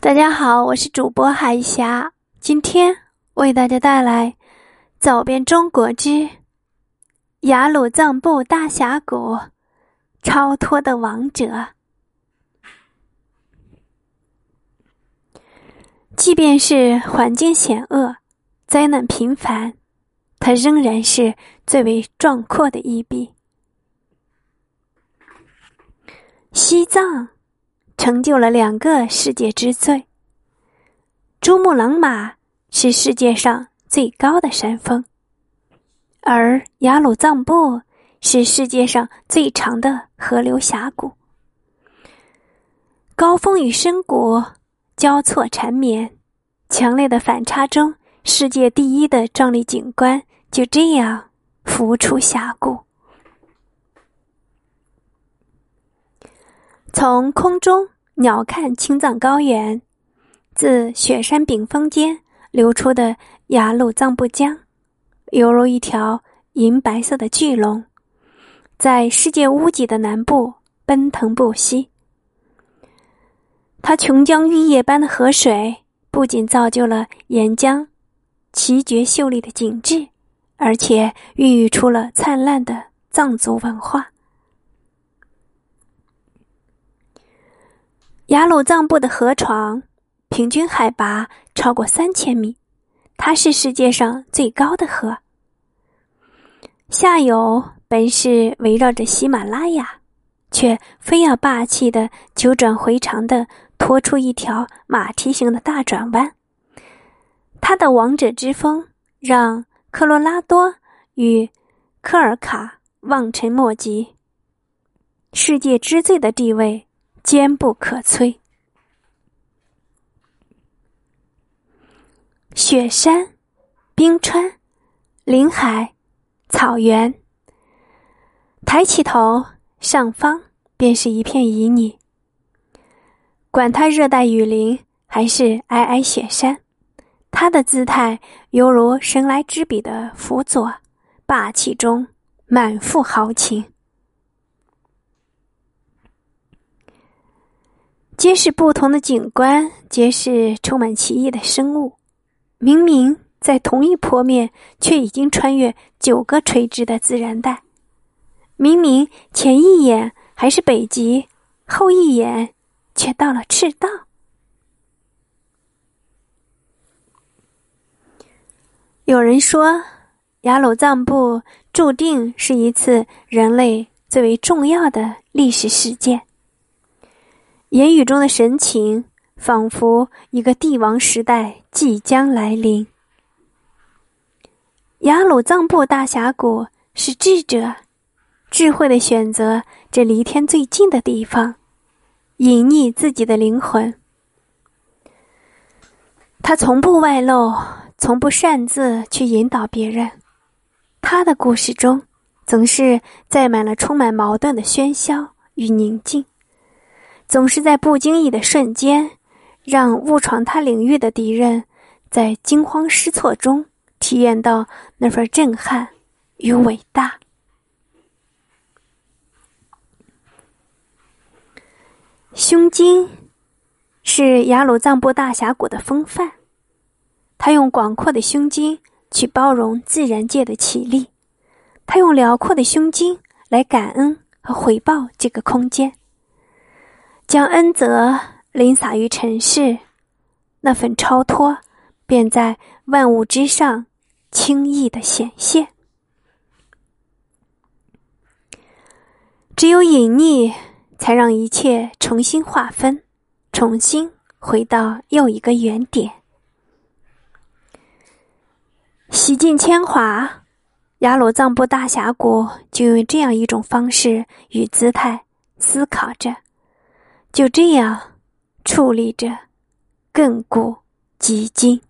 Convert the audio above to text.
大家好，我是主播海霞，今天为大家带来《走遍中国之雅鲁藏布大峡谷超脱的王者》。即便是环境险恶、灾难频繁，它仍然是最为壮阔的一笔。西藏。成就了两个世界之最。珠穆朗玛是世界上最高的山峰，而雅鲁藏布是世界上最长的河流峡谷。高峰与深谷交错缠绵，强烈的反差中，世界第一的壮丽景观就这样浮出峡谷。从空中鸟瞰青藏高原，自雪山顶峰间流出的雅鲁藏布江，犹如一条银白色的巨龙，在世界屋脊的南部奔腾不息。它琼浆玉液般的河水，不仅造就了岩浆奇绝秀丽的景致，而且孕育出了灿烂的藏族文化。雅鲁藏布的河床平均海拔超过三千米，它是世界上最高的河。下游本是围绕着喜马拉雅，却非要霸气的九转回肠的拖出一条马蹄形的大转弯。它的王者之风让科罗拉多与科尔卡望尘莫及，世界之最的地位。坚不可摧。雪山、冰川、林海、草原，抬起头，上方便是一片旖旎。管它热带雨林还是皑皑雪山，它的姿态犹如神来之笔的辅佐，霸气中满腹豪情。皆是不同的景观，皆是充满奇异的生物。明明在同一坡面，却已经穿越九个垂直的自然带。明明前一眼还是北极，后一眼却到了赤道。有人说，雅鲁藏布注定是一次人类最为重要的历史事件。言语中的神情，仿佛一个帝王时代即将来临。雅鲁藏布大峡谷是智者智慧的选择，这离天最近的地方，隐匿自己的灵魂。他从不外露，从不擅自去引导别人。他的故事中，总是载满了充满矛盾的喧嚣与宁静。总是在不经意的瞬间，让误闯他领域的敌人，在惊慌失措中体验到那份震撼与伟大。胸襟是雅鲁藏布大峡谷的风范，他用广阔的胸襟去包容自然界的绮丽，他用辽阔的胸襟来感恩和回报这个空间。将恩泽淋洒于尘世，那份超脱便在万物之上轻易的显现。只有隐匿，才让一切重新划分，重新回到又一个原点。洗尽铅华，雅鲁藏布大峡谷就用这样一种方式与姿态思考着。就这样，矗立着，亘古及今。